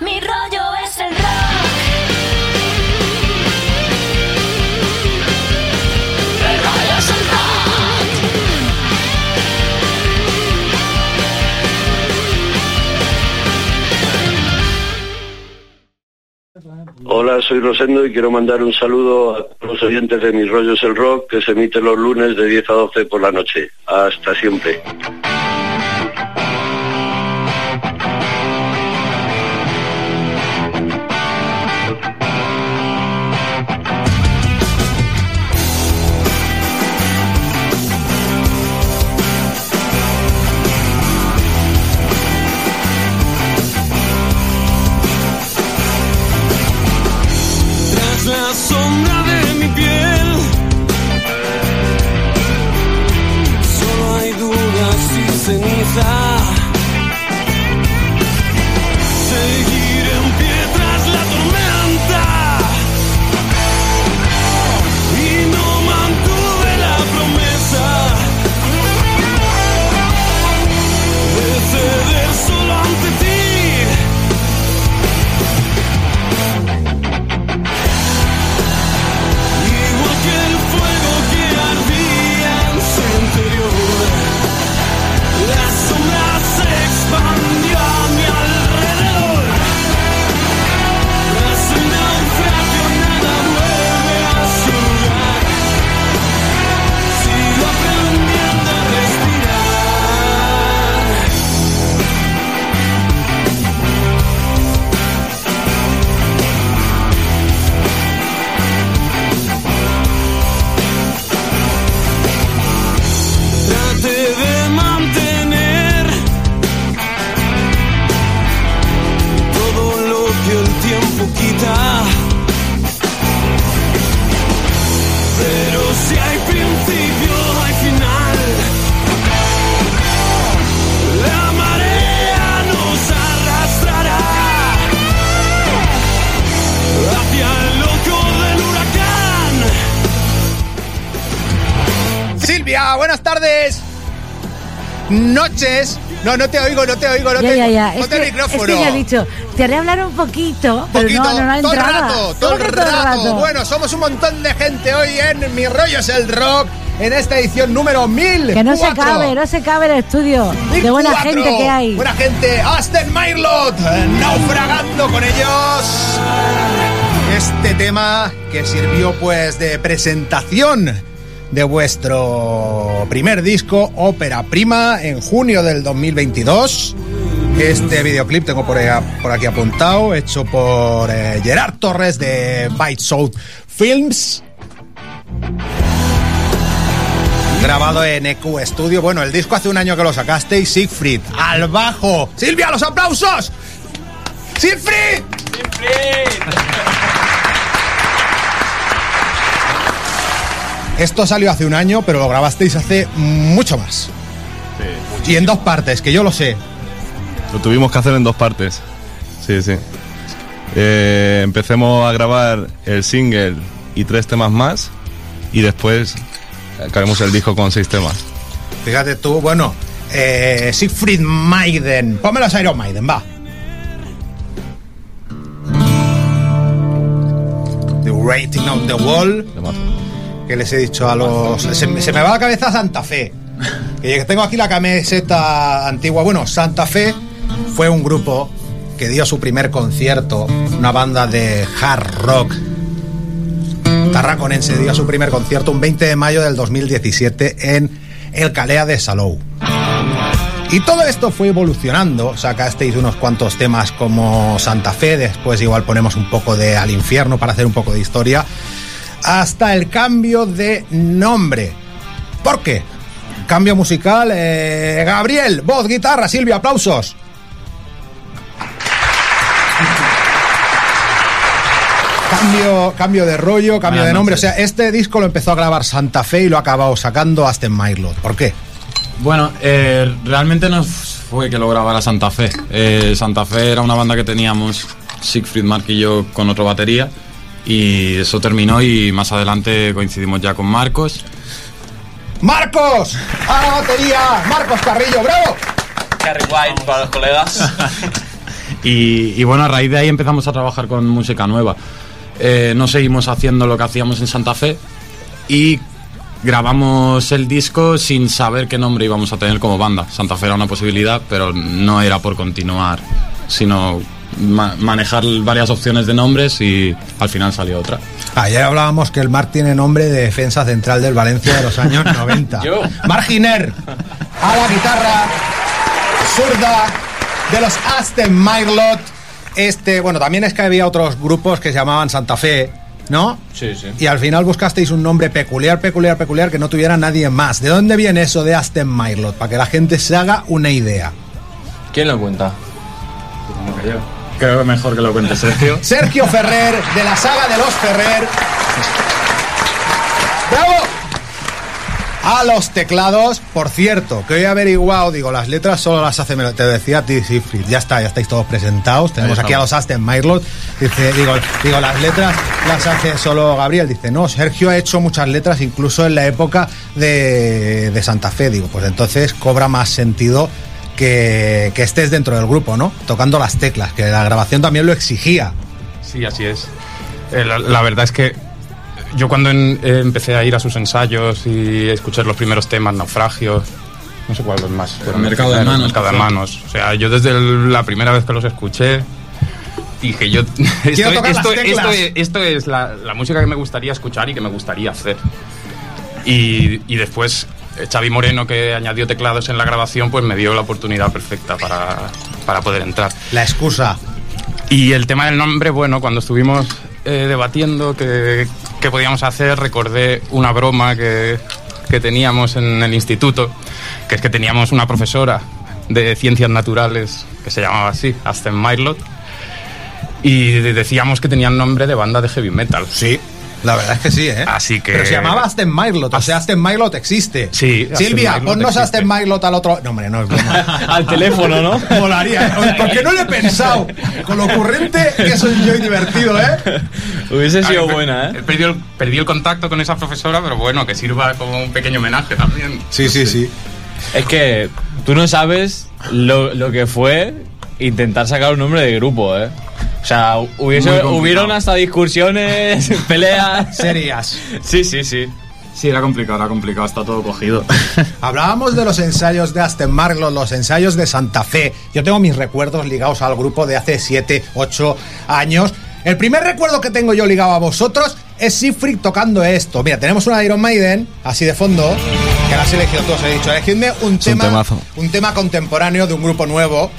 Mi rollo es el rock. Hola, soy Rosendo y quiero mandar un saludo a los oyentes de Mis Rollos el Rock que se emite los lunes de 10 a 12 por la noche. Hasta siempre. Noches. No, no te oigo, no te oigo, no Ya, te ya, ya. No Es te que, el micrófono. es que ya he dicho, te haré hablar un poquito, pero Poquito, no, no, no todo el rato, todo el ¿Cómo que rato. Bueno, somos un montón de gente hoy en Mi Rollo es el Rock, en esta edición número 1000. que no se cabe, no se cabe el estudio. Qué buena gente que hay. Buena gente. Aston Mailot, eh, naufragando con ellos. Este tema que sirvió pues de presentación de vuestro primer disco, Ópera Prima, en junio del 2022. Este videoclip tengo por, aquí apuntado, hecho por eh, Gerard Torres de Bite South Films. Grabado en EQ Studio. Bueno, el disco hace un año que lo sacasteis. Siegfried, al bajo. Silvia, los aplausos. Siegfried. Esto salió hace un año, pero lo grabasteis hace mucho más. y en dos partes, que yo lo sé. Lo tuvimos que hacer en dos partes. Sí, sí. Eh, empecemos a grabar el single y tres temas más y después acabemos el disco con seis temas. Fíjate tú, bueno, eh, Siegfried Maiden. Ponme los Iron Maiden, va. The Rating on the Wall. Que les he dicho a los. Se, me- va la cabeza Santa Fe. Que tengo aquí la camiseta antigua. Bueno, Santa Fe fue un grupo que dio su primer concierto, una banda de hard rock tarraconense, dio su primer concierto un 20 de mayo del 2017 en el Calea de Salou. Y todo esto fue evolucionando, sacasteis unos cuantos temas como Santa Fe, después igual ponemos un poco de Al Infierno para hacer un poco de historia, hasta el cambio de nombre. ¿Por qué? Cambio musical, eh, Gabriel, voz, guitarra, Silvia, aplausos. Cambio, cambio de rollo, cambio Buenas de nombre. noches. O sea, este disco lo empezó a grabar Santa Fe y lo ha acabado sacando Aston Mailot. ¿Por qué? Bueno, eh, realmente no fue que lo grabara Santa Fe. Eh, Santa Fe era una banda que teníamos, Siegfried, Mark y yo, con otro batería. Y eso terminó y más adelante coincidimos ya con Marcos. Marcos, a la batería, Marcos Carrillo, bravo. Carry White para los colegas. Y, y bueno, a raíz de ahí empezamos a trabajar con música nueva. Eh, no seguimos haciendo lo que hacíamos en Santa Fe y grabamos el disco sin saber qué nombre íbamos a tener como banda. Santa Fe era una posibilidad, pero no era por continuar, sino ma- manejar varias opciones de nombres y al final salió otra. Ayer hablábamos que el Marc tiene nombre de defensa central del Valencia de los años 90. Yo. Marginer, a la guitarra, zurda, de los Aston Marlot. Este, bueno, también es que había otros grupos que se llamaban Santa Fe, ¿no? Sí, sí. Y al final buscasteis un nombre peculiar, peculiar, peculiar que no tuviera nadie más. ¿De dónde viene eso de Aston Marlot? Para que la gente se haga una idea. ¿Quién lo cuenta? Creo que mejor que lo cuente Sergio. Sergio Ferrer, de la saga de los Ferrer. ¡Bravo! A los teclados, por cierto, que hoy he averiguado, digo, las letras solo las hace, te decía a ti, Siegfried, ya está, ya estáis todos presentados, tenemos aquí a los Aston Marlot, dice, digo, digo, las letras las hace solo Gabriel, dice, no, Sergio ha hecho muchas letras incluso en la época de, de Santa Fe, digo, pues entonces cobra más sentido que, que estés dentro del grupo, ¿no? Tocando las teclas, que la grabación también lo exigía. Sí, así es. Eh, la, la verdad es que yo cuando en- eh, empecé a ir a sus ensayos y escuchar los primeros temas, Naufragio, no sé cuál es más. pero Mercado de Manos, Mercado de. Manos. O sea, yo desde el- la primera vez que los escuché dije yo, esto, tocar esto- esto es, esto es la, la música que me gustaría escuchar y que me gustaría hacer. Y, y después Xavi Moreno, que añadió teclados en la grabación, pues me dio la oportunidad perfecta para, para poder entrar. La excusa. Y el tema del nombre, bueno, cuando estuvimos eh, debatiendo qué, qué podíamos hacer, recordé una broma que, que teníamos en el instituto, que es que teníamos una profesora de ciencias naturales que se llamaba así, Aston Marlot, y de- decíamos que tenían nombre de banda de heavy metal. Sí, la verdad es que sí, ¿eh? Así que- Pero se llamaba Aston Marlot, o sea, Aston Marlot existe. Sí, Silvia, ponnos. Aston Marlot al otro. No, hombre, no es broma. Al teléfono, ¿no? Molaría. Oye, ¿Por qué no lo he pensado? Con lo ocurrente que soy yo y divertido, ¿eh? Hubiese sido buena, ¿eh? Perdí el, perdí el contacto con esa profesora, pero bueno, que sirva como un pequeño homenaje también. Sí, sí, sí. Es que tú no sabes lo, lo que fue intentar sacar un nombre de grupo, ¿eh? O sea, hubiese, hubieron hasta discusiones, peleas. Serias. Sí, sí, sí. Sí, era complicado, era complicado, está todo cogido. Hablábamos de los ensayos de Aston Marlot, los ensayos de Santa Fe. Yo tengo mis recuerdos ligados al grupo de hace 7, 8 años. El primer recuerdo que tengo yo ligado a vosotros es Siegfried tocando esto. Mira, tenemos una de Iron Maiden, así de fondo, que la has elegido tú, os he dicho. Elegidme un un tema, temazo. un tema contemporáneo de un grupo nuevo.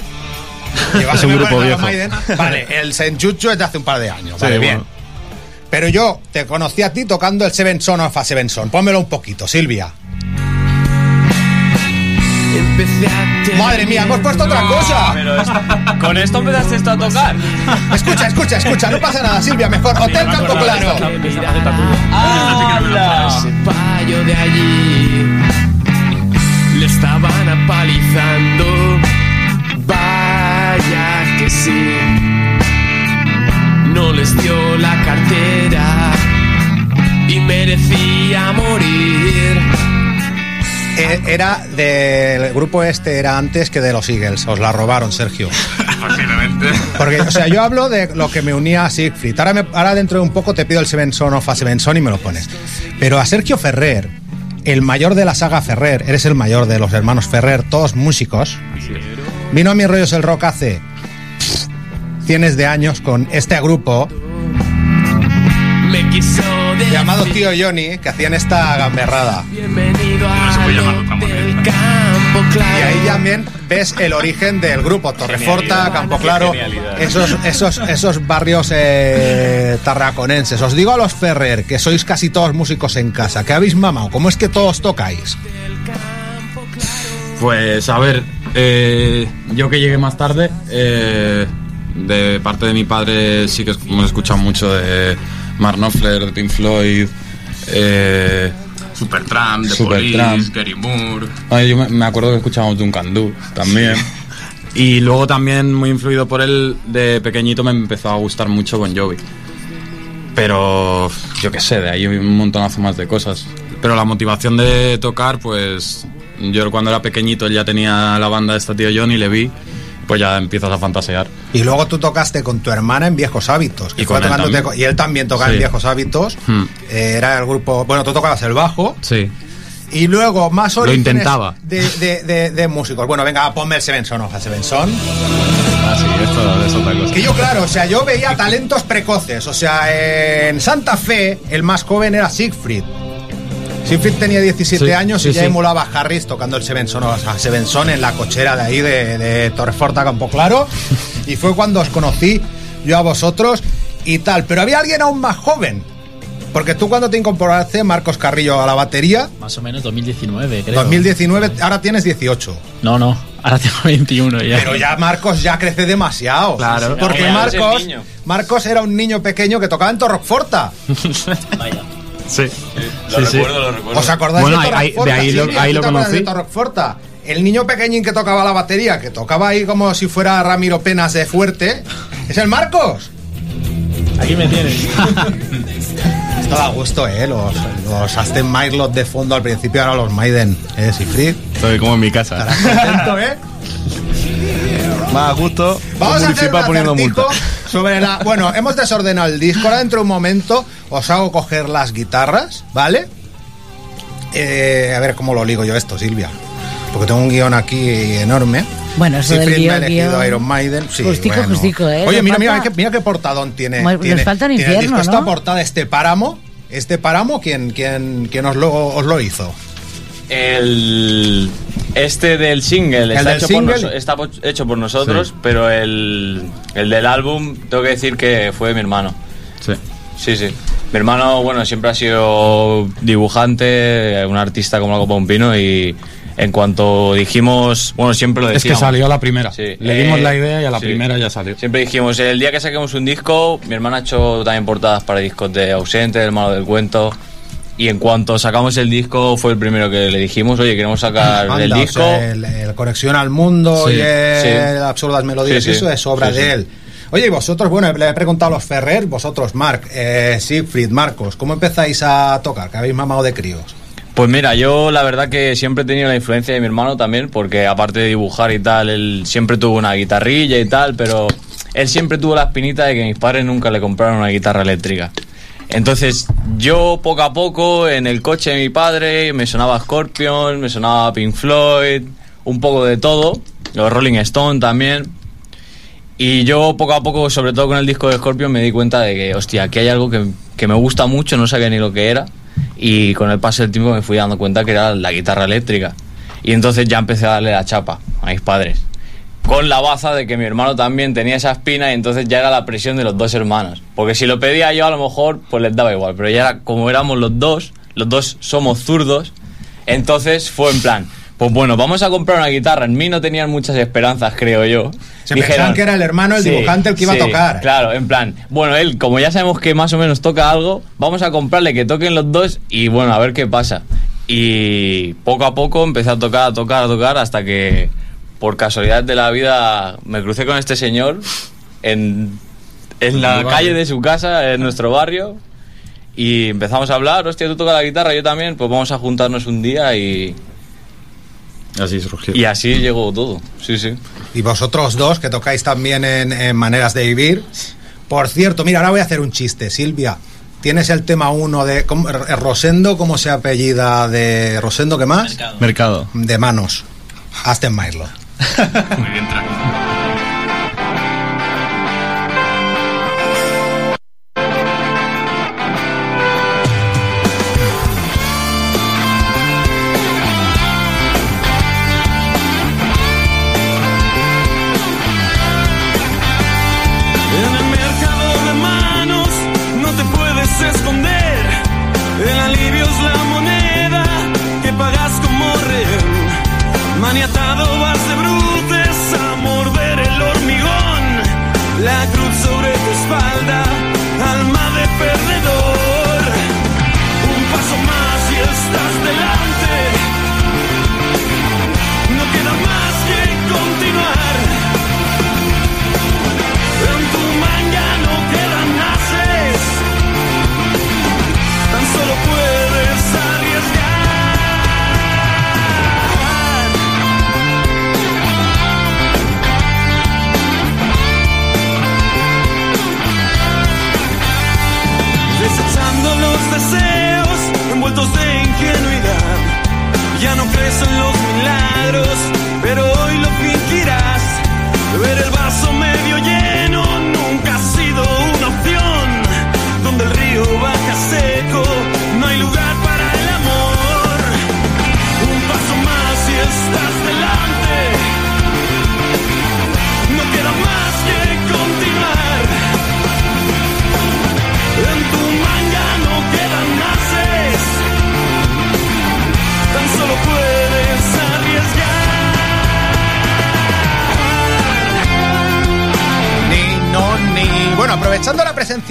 Es un grupo viejo. Maiden. Vale, el Senchucho es de hace un par de años. Sí, Vale, bueno. bien. Pero yo te conocí a ti tocando el Seven Son of a Seven Son. Pónmelo un poquito, Silvia. Madre mía, hemos puesto otra cosa. Pero es- con esto empezaste esto a tocar. Escucha, escucha, escucha, no pasa nada, Silvia, mejor. Hotel Campo Claro. ¡Hala! Ese payo de allí le estaban apalizando. Vaya que sí, no les dio la cartera y merecía morir. Eh, Era del grupo este, era antes que de los Eagles. Os la robaron, Sergio. Posiblemente. Porque, o sea, yo hablo de lo que me unía a Siegfried. Ahora, me- ahora dentro de un poco te pido el Seven Son of a Seven Son y me lo pones. Pero a Sergio Ferrer, el mayor de la saga Ferrer, eres el mayor de los hermanos Ferrer, todos músicos. Vino a mis rollos el rock hace cientos de años con este grupo Me quiso decir llamado Tío Johnny, que hacían esta gamberrada. Y ahí también ves el origen del grupo, Torreforta, Genialidad. Campo Qué Claro, genialidad. esos, esos, esos barrios eh, tarraconenses. Os digo a los Ferrer que sois casi todos músicos en casa, que habéis mamado, ¿cómo es que todos tocáis? Pues a ver, eh, yo que llegué más tarde, eh, de parte de mi padre sí que hemos escuchado mucho de Mark Knopfler, de Pink Floyd, eh, Supertramp, The Supertramp. Police, Gary Moore. yo me, me acuerdo que escuchábamos Duncan Du también. Y luego también, muy influido por él, de pequeñito me empezó a gustar mucho Bon Jovi. Pero yo qué sé, de ahí un montonazo más de cosas. Pero la motivación de tocar, pues yo cuando era pequeñito él ya tenía la banda de este tío Johnny, le vi, pues ya empiezas a fantasear. Y luego tú tocaste con tu hermana en Viejos Hábitos. que Y con él también. y él también tocaba en Sí. Viejos Hábitos. Hmm. Eh, era el grupo. Bueno, tú tocabas el bajo. Sí. Y luego más Lo intentaba. De, de- de- de músicos. Bueno, venga, ponme el Seven Son, oja, Seven Son. Ah, sí, esto es otra cosa. Que yo, claro, o sea, yo veía talentos precoces. O sea, en Santa Fe, el más joven era Siegfried. Siegfried tenía 17 Sí, años sí, y ya sí. emulaba a Harris tocando el Seven Son, o sea, Seven Son en la cochera de ahí de, de Torrefort a Campo Claro. Y fue cuando os conocí yo a vosotros y tal. Pero había alguien aún más joven. Porque tú cuando te incorporaste, Marcos Carrillo, a la batería, Más o menos 2019, creo. 2019, ahora tienes 18. No, no, ahora tengo 21 ya. Pero ya Marcos ya crece demasiado. Claro. Porque Marcos. Marcos era un niño pequeño que tocaba en Torroforta. Vaya. Sí. Lo Sí, sí. recuerdo, lo recuerdo. ¿Os acordáis Bueno, de ahí- de ahí lo- ahí ¿tú lo conocí. El niño pequeñín que tocaba la batería, que tocaba ahí como si fuera Ramiro Penas de fuerte, es el Marcos. Aquí me tienes. Esto da gusto, ¿eh? Los, los Aston Martin de fondo al principio, ahora los Maiden, ¿eh? Sifrid. Estoy como en mi casa. Estarás contento, ¿eh? Más a gusto, Vamos a hacer un poniendo multa. Sobre la... Bueno, hemos desordenado el disco. Ahora dentro de un momento os hago coger las guitarras, ¿vale? Eh, a ver cómo lo ligo yo esto, Silvia. Porque tengo un guion aquí enorme. Bueno, eso del Siegfried me ha guion, elegido guion. Iron Maiden. Sí, Justico, bueno. justico, ¿eh? Oye, mira, mira, qué, mira qué portadón tiene. Nos tiene, falta un tiene el infierno, disco. ¿no? Esta portada, este páramo, este páramo, ¿quién, quién, quién os, lo, os lo hizo? El este del single, ¿El está, del hecho single? Por está hecho por nosotros, Sí. pero el, el del álbum tengo que decir que fue de mi hermano. Sí. Sí, sí. Mi hermano, bueno, siempre ha sido dibujante, un artista como la copa de un pino y en cuanto dijimos, bueno, siempre lo Es que decíamos. salió a la primera. Sí. Le dimos Eh, la idea y a la sí. primera ya salió. Siempre dijimos, el día que saquemos un disco, mi hermana ha hecho también portadas para discos de Ausente, del Malo del Cuento. Y en cuanto sacamos el disco, fue el primero que le dijimos, oye, queremos sacar el Anda, o disco. sea, el, el Conexión al Mundo Sí, y el sí. Absurdas Melodías, Sí, eso es obra de él. Oye, y vosotros, bueno, le he preguntado a los Ferrer, vosotros, Marc, eh, Siegfried, Marcos, ¿cómo empezáis a tocar? Que habéis mamado de críos. Pues mira, yo la verdad que siempre he tenido la influencia de mi hermano también, porque aparte de dibujar y tal, él siempre tuvo una guitarrilla y tal, pero él siempre tuvo la espinita de que mis padres nunca le compraron una guitarra eléctrica. Entonces yo poco a poco en el coche de mi padre me sonaba Scorpion, me sonaba Pink Floyd, un poco de todo, los Rolling Stone también. Y yo poco a poco, sobre todo con el disco de Scorpion, me di cuenta de que, hostia, aquí hay algo que, que me gusta mucho, no sabía ni lo que era. Y con el paso del tiempo me fui dando cuenta que era la guitarra eléctrica. Y entonces ya empecé a darle la chapa a mis padres. Con la baza de que mi hermano también tenía esa espina y entonces ya era la presión de los dos hermanos. Porque si lo pedía yo a lo mejor pues les daba igual. Pero ya era, como éramos los dos, los dos somos zurdos, entonces fue en plan, pues bueno, vamos a comprar una guitarra. En mí no tenían muchas esperanzas, creo yo. Se pensaban que era el hermano, el dibujante, el que iba a sí, tocar. Claro, en plan, bueno, él, como ya sabemos que más o menos toca algo, vamos a comprarle que toquen los dos y bueno, a ver qué pasa. Y poco a poco empecé a tocar, a tocar, a tocar, hasta que por casualidad de la vida me crucé con este señor en, en la calle de su casa, en nuestro barrio. Y empezamos a hablar, hostia, tú tocas la guitarra, yo también, pues vamos a juntarnos un día y, Así surgió. y así llegó todo. Sí, sí. Y vosotros dos, que tocáis también en, en Maneras de Vivir. Por cierto, mira, ahora voy a hacer un chiste, Silvia. Tienes el tema uno de ¿cómo- R- Rosendo, ¿cómo se apellida de Rosendo? ¿Qué más? Mercado. De manos. Aston Martin. Muy bien, tranquilo. En el mercado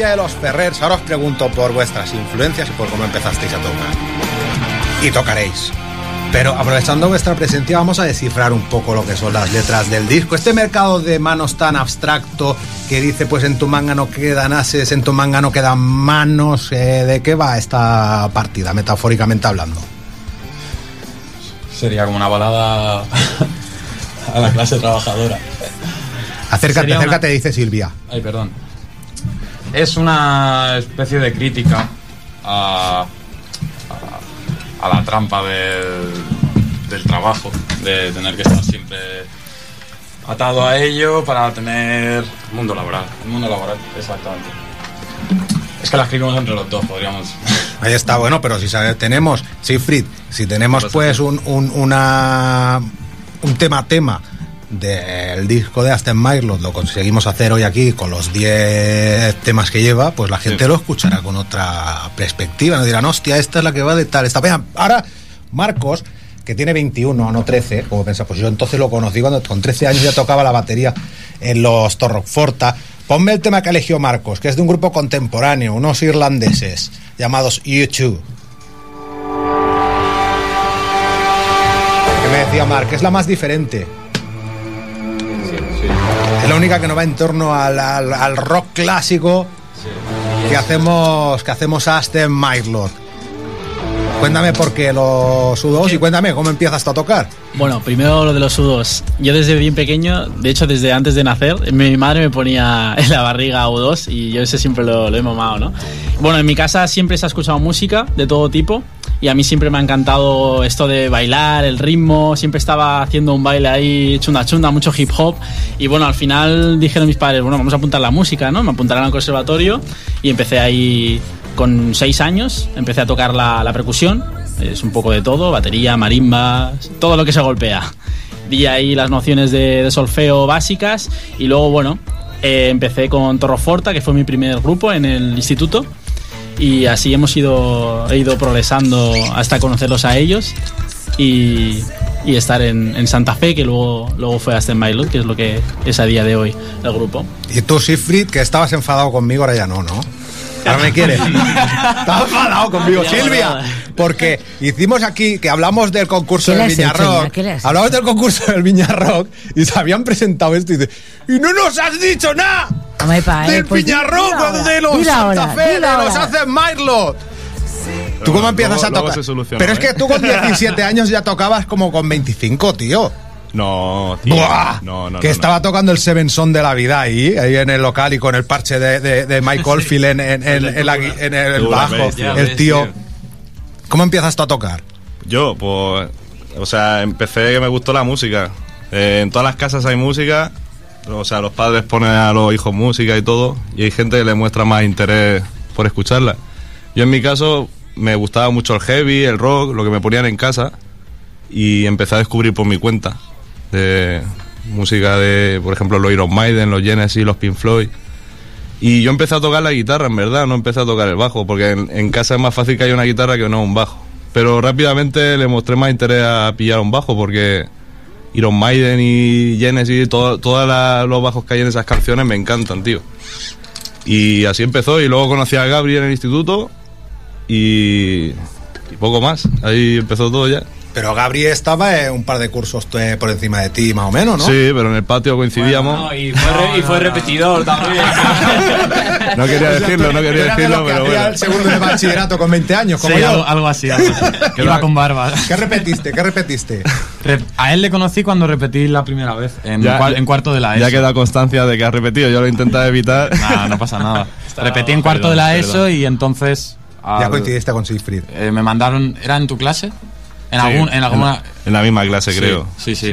de los Ferrers, ahora os pregunto por vuestras influencias y por cómo empezasteis a tocar. Y tocaréis. Pero aprovechando vuestra presencia, vamos a descifrar un poco lo que son las letras del disco. Este mercado de manos tan abstracto que dice, pues en tu manga no quedan ases, en tu manga no quedan manos. eh, ¿De qué va esta partida, metafóricamente hablando? Sería como una balada a la clase trabajadora. Acércate, Sería una- acércate, dice Silvia. Ay, perdón. Es una especie de crítica a, a, a la trampa del, del trabajo, de tener que estar siempre atado a ello para tener mundo laboral. El mundo laboral, exactamente. Es que la escribimos entre los dos, podríamos. Ahí está, bueno, pero si sabe- tenemos, Siegfried, si tenemos pues un, un, una, un tema tema del disco de Aston Martin, lo conseguimos hacer hoy aquí con los 10 temas que lleva, pues la gente lo escuchará con otra perspectiva, no dirán, hostia, esta es la que va de tal, esta. Ahora Marcos, que tiene 21, no 13, como pensa, pues yo entonces lo conocí cuando con 13 años ya tocaba la batería en los Torrock Forta. Ponme el tema que eligió Marcos, que es de un grupo contemporáneo, unos irlandeses llamados U2. Que me decía Marc, es la más diferente. Es la única que no va en torno al, rock clásico que hacemos que hacemos Aston Mylord. Cuéntame por qué los sudos y cuéntame cómo empiezas a tocar. Bueno, primero lo de los sudos. Yo desde bien pequeño, de hecho desde antes de nacer, mi madre me ponía en la barriga U2 y yo ese siempre lo, lo he mamado, ¿no? Bueno, en mi casa siempre se ha escuchado música de todo tipo y a mí siempre me ha encantado esto de bailar, el ritmo, siempre estaba haciendo un baile ahí chunda chunda, mucho hip hop y bueno, al final dijeron mis padres, bueno, vamos a apuntar la música, ¿no? Me apuntaron al conservatorio y empecé ahí con seis años, empecé a tocar la, percusión, es un poco de todo, batería, marimba, todo lo que se golpea. Di ahí las nociones de, de solfeo básicas y luego, bueno, eh, empecé con Torroforta, que fue mi primer grupo en el instituto. Y así hemos ido, he ido progresando hasta conocerlos a ellos y, estar en, en Santa Fe, que luego, luego fue hasta en que es lo que es a día de hoy el grupo. Y tú, Siegfried, que estabas enfadado conmigo, ahora ya no, ¿no? Ahora me quieres. Estaba enfadado conmigo, Silvia. Porque hicimos aquí que hablamos del concurso ¿Qué le del has Viña hecho ya? Rock. ¿Qué le has Hablamos del concurso del Viña Rock y se habían presentado esto y dice, ¡y no nos has dicho nada! Eh, del pues Viña di- Rock, dilo ahora, de los Santa ahora, Fe, de los. Hacen Myrlot. ¿Tú cómo Luego- empiezas a luego tocar? se solucionó, Pero es que ¿eh? tú con 17 años ya tocabas como con 25, tío. No, tío. ¡Buah! No, no, que no, estaba tocando el Seven Son de la vida ahí, ahí en el local y con el parche de, de, de Mike Oldfield en, en- en- en la gui- en el bajo, el ves, tío. tío. ¿Cómo empiezas tú a tocar? Yo, pues, o sea, empecé que me gustó la música. Eh, en todas las casas hay música, o sea, los padres ponen a los hijos música y todo, y hay gente que le muestra más interés por escucharla. Yo en mi caso me gustaba mucho el heavy, el rock, lo que me ponían en casa, y empecé a descubrir por mi cuenta de música de, por ejemplo, los Iron Maiden, los Genesis, los Pink Floyd. Y yo empecé a tocar la guitarra, en verdad, no empecé a tocar el bajo, porque en, casa es más fácil que haya una guitarra que no un bajo. Pero rápidamente le mostré más interés a pillar un bajo, porque Iron Maiden y Genesis, todo- todos los bajos que hay en esas canciones me encantan, tío. Y así empezó, y luego conocí a Gabriel en el instituto, y poco más. Ahí empezó todo ya. Pero Gabri estaba en un par de cursos eh, por encima de ti, más o menos, ¿no? Sí, pero en el patio coincidíamos. No, y fue, re- y fue repetidor también. No quería decirlo, no quería decirlo, pero bueno. el segundo de bachillerato con 20 años, como Sí, yo. algo, algo así. algo así. Que Iba va- con barba. ¿Qué repetiste? ¿Qué repetiste? Re- A él le conocí cuando repetí la primera vez, en, Ya- en cuarto de la ESO. Ya queda constancia de que has repetido, yo lo he intentado evitar. Nah, no pasa nada. Está- repetí en cuarto perdón, de la perdón. ESO y entonces... Ya al- coincidiste con Siegfried. eh, me mandaron... ¿Era en tu clase? En, Sí, algún, en alguna. la- en la misma clase, Sí, creo. sí, sí.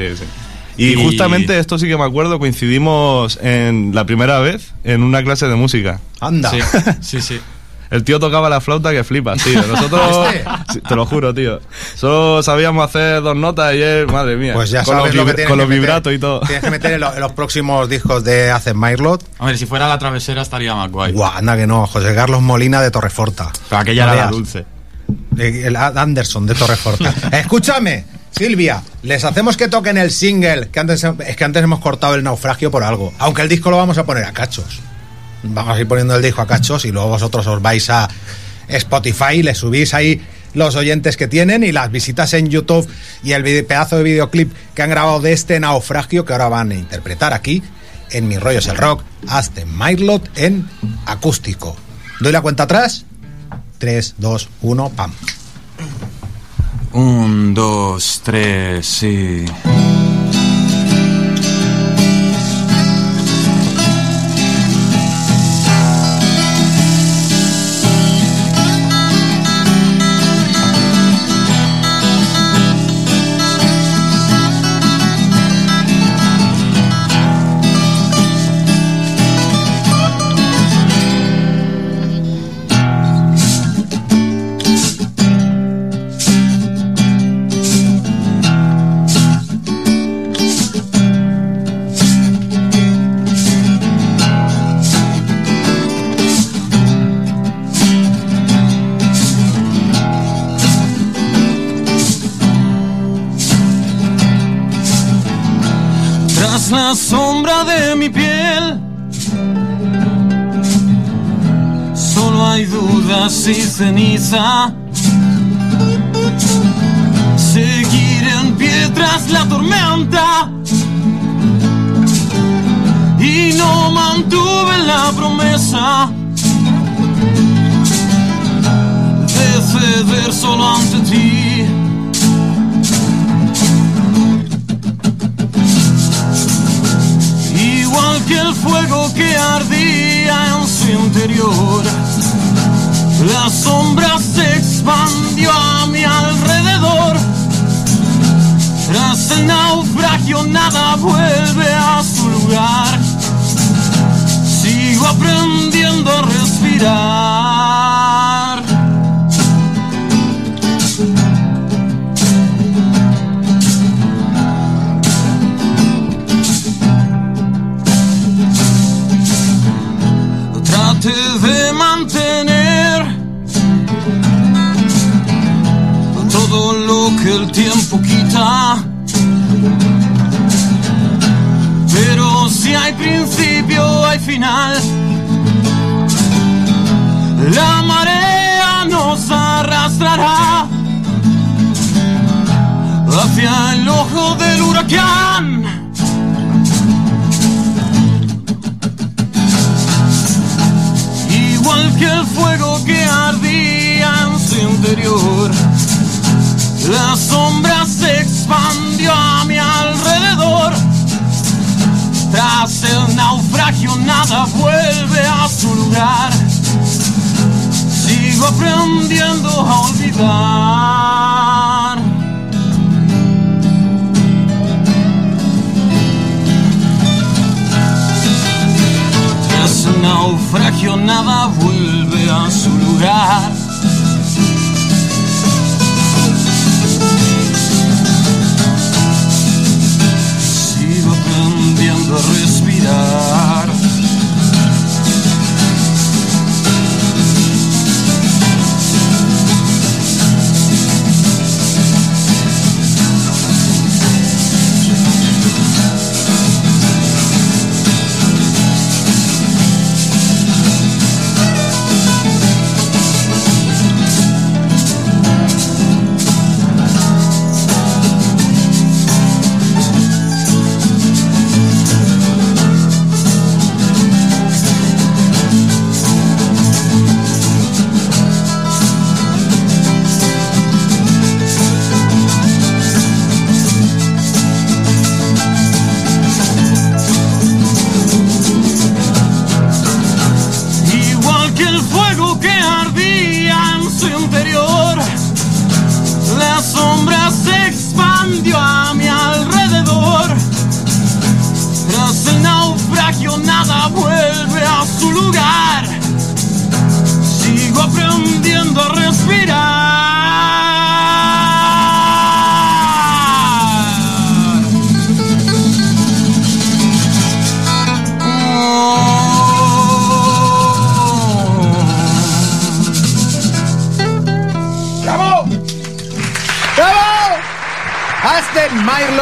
Y, Y- justamente esto sí que me acuerdo, coincidimos en la primera vez en una clase de música. Anda. Sí, sí, sí. El tío tocaba la flauta que flipas, tío. Nosotros. Sí, te lo juro, tío. Solo sabíamos hacer dos notas y él, madre mía. Pues ya con sabes los, lo que con que los meter. vibratos y todo. Tienes que meter en, lo- en los próximos discos de Acid Mirlot. A ver, si fuera la travesera estaría más guay. Guau, anda que no, José Carlos Molina de Torreforta. Pero aquella No era la dulce. El Ad Anderson de Torreforta. Escúchame, Silvia, les hacemos que toquen el single, que antes es que antes hemos cortado el naufragio por algo. Aunque el disco lo vamos a poner a cachos. Vamos a ir poniendo el disco a cachos y luego vosotros os vais a Spotify, le subís ahí los oyentes que tienen y las visitas en YouTube y el pedazo de videoclip que han grabado de este naufragio que ahora van a interpretar aquí en Mi Rollo es el Rock, Azte Mirlot en acústico. Doy la cuenta atrás. 3, 2, 1, pam. Un, dos, tres, sí. Y ceniza. Seguir en pie tras la tormenta. Y no mantuve la promesa de ceder solo ante ti. Igual que el fuego que ardía en su interior, la sombra se expandió a mi alrededor. Tras el naufragio nada vuelve a su lugar. Sigo aprendiendo a respirar. Que el tiempo quita. Pero si hay principio, hay final. La marea nos arrastrará hacia el ojo del huracán. Igual que el fuego que ardía en su interior, la sombra se expandió a mi alrededor. Tras el naufragio nada vuelve a su lugar. Sigo aprendiendo a olvidar. Tras el naufragio nada vuelve a su lugar. Respirar.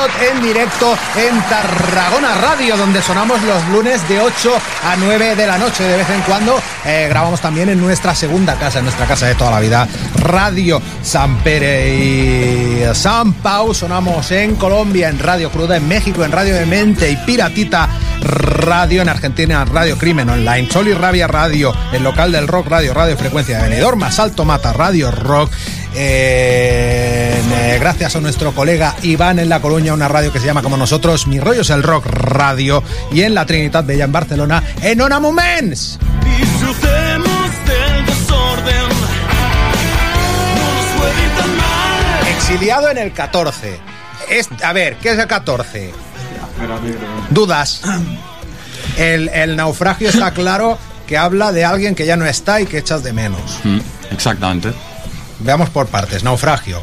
En directo en Tarragona Radio, donde sonamos los lunes de 8 a 9 de la noche. De vez en cuando eh, grabamos también en nuestra segunda casa, en nuestra casa de toda la vida, Radio San Pere y San Pau. Sonamos en Colombia, en Radio Cruda, en México, en Radio de Mente y Piratita Radio, en Argentina, Radio Crimen Online, Sol y Rabia Radio, el local del rock Radio, Radio Frecuencia de Benidorm, más Alto Mata Radio Rock. Eh, eh, gracias a nuestro colega Iván en La Coruña, una radio que se llama como nosotros, Mi Rollo es el Rock Radio, y en la Trinidad Bella en Barcelona, en Ona Moments. Disfrutemos del desorden. No nos puede ir tan mal. Exiliado en el 14. Es, a ver, ¿qué es el 14? Dudas. El, el naufragio está claro que habla de alguien que ya no está y que echas de menos. Mm, Exactamente. Veamos por partes. Naufragio.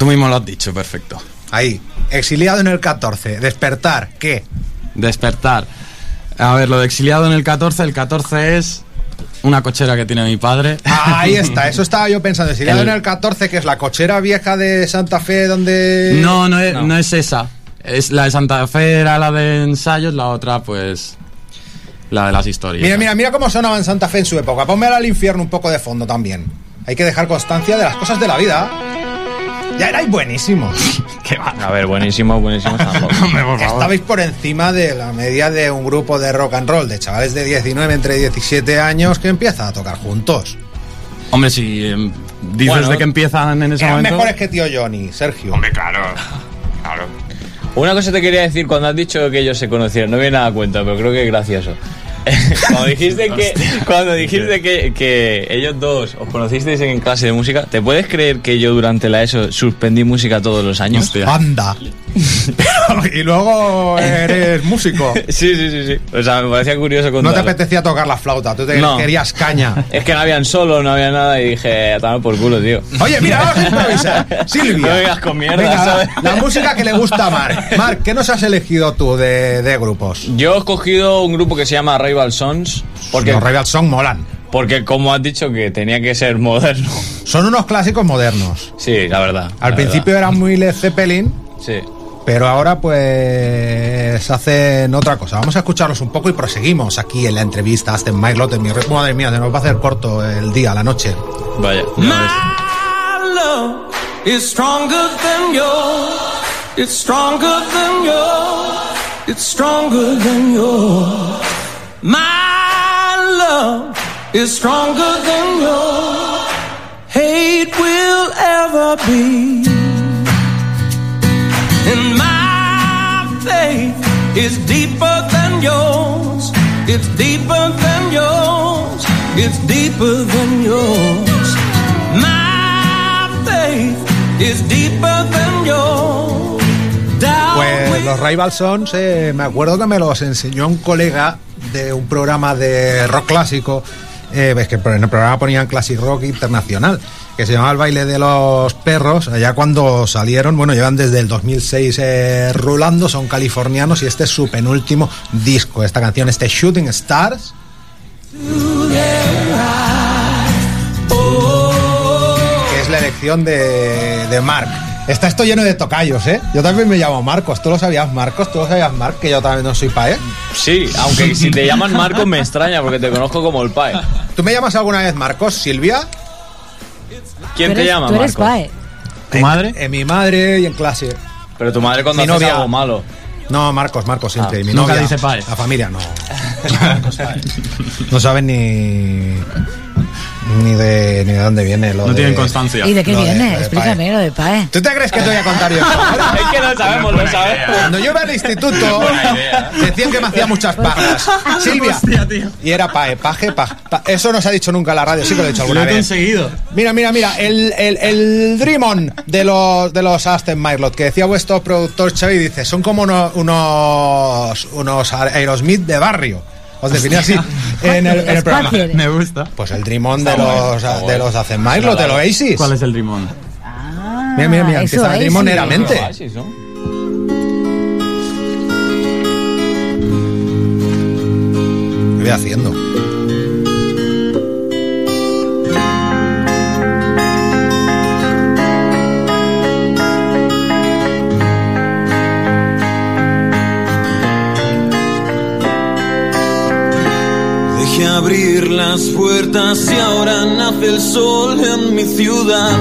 Tú mismo lo has dicho, perfecto. Ahí. Exiliado en el 14. Despertar. ¿Qué? Despertar. A ver, lo de exiliado en el 14, el 14 es una cochera que tiene mi padre. Ahí está. Eso estaba yo pensando. Exiliado El- en el 14, que es la cochera vieja de Santa Fe donde... No, no es, no es esa. Es la de Santa Fe era la de ensayos, la otra, pues. La de las historias. Mira, mira, mira cómo sonaba en Santa Fe en su época. Ponme al infierno un poco de fondo también. Hay que dejar constancia de las cosas de la vida. Ya erais buenísimos. A ver, buenísimo, buenísimo. tampoco. Estabais por encima de la media de un grupo de rock and roll de chavales de 19 entre 17 años que empiezan a tocar juntos. Hombre, si em, dices Bueno, de que empiezan en ese Eran momento. mejores que tío Johnny, Sergio. Hombre, claro. Claro. Una cosa te quería decir cuando has dicho que ellos se conocieron, no viene nada a cuenta, pero creo que es gracioso. cuando dijiste que cuando dijiste que, que ellos dos os conocisteis en clase de música, ¿te puedes creer que yo durante la ESO suspendí música todos los años? Hostia. Anda. y luego eres músico. Sí, sí, sí, sí. O sea, me parecía curioso No te contarlo. apetecía tocar la flauta, tú te No. querías caña. Es que no habían solo, no había nada y dije, a tomar por culo, tío. Oye, mira, vamos a improvisar. Silvia. No vengas con mierda, Venga, ¿sabes? La música que le gusta a Marc. Marc, ¿qué nos has elegido tú de, de grupos? Yo he escogido un grupo que se llama Rival Sons porque, Los Rival Song molan. porque como has dicho que tenía que ser moderno. Son unos clásicos modernos. Sí, la verdad. Al la principio eran muy Led Zeppelin, verdad. Sí. pero ahora pues hacen otra cosa. Vamos a escucharlos un poco y proseguimos aquí en la entrevista a Aston Mylot en mi re- Madre mía, se nos va a hacer corto el día, la noche. Vaya. My love is stronger than yours. It's stronger than yours. It's stronger than yours. My love is stronger than yours. Hate will ever be. And my faith is deeper than yours. It's deeper than yours. It's deeper than yours. My faith is deeper than yours. Pues los Rival Sons, eh, me acuerdo que me los enseñó un colega de un programa de rock clásico. eh, que en el programa ponían Classic Rock Internacional, que se llamaba El baile de los perros. Allá cuando salieron, bueno, llevan desde el 2006 eh, rulando, son californianos y este es su penúltimo disco. Esta canción, este Shooting Stars. que es la elección de, de Mark. Está esto lleno de tocayos, ¿eh? Yo también me llamo Marcos. ¿Tú lo sabías, Marcos? ¿Tú lo sabías, Marc? Que yo también no soy pae. Sí, aunque si te llaman Marcos me extraña porque te conozco como el PAE. ¿Tú me llamas alguna vez Marcos, Silvia? ¿Quién te eres- llama Tú eres Marcos? pae. ¿Tu madre? En mi madre y en clase. Pero tu madre cuando Mi haces novia. algo malo. No, Marcos, Marcos siempre. Ah, y mi nunca novia, dice pae. La familia no. Marcos pae. No saben ni. Ni de, ni de dónde viene lo No de- tienen constancia. ¿Y de qué Lo de- viene? lo de Explícame pae. lo de pae. ¿Tú te crees que te voy a contar yo? Es que no sabemos, lo sabemos. Cuando yo iba al instituto, decían que me hacía muchas pajas. Silvia. Y era pae, paje, paje. pa- Eso no se ha dicho nunca en la radio, sí que lo he dicho Lo alguna he vez. conseguido. Mira, mira, mira, el, el, el Dream On de los, de los Aston Martin, que decía vuestro productor Xavi, dice, son como uno- unos, unos Aerosmith de barrio. Os definí así en el, en el programa. Me gusta. Pues el Dream On de bueno, los, de los Acemais, lo de los Oasis. ¿Cuál es el rimón? Ah, Mira, mira, mira, eso empieza el es, Dream On. Oasis, ¿no? ¿Qué voy haciendo? Abrir las puertas y ahora nace el sol en mi ciudad.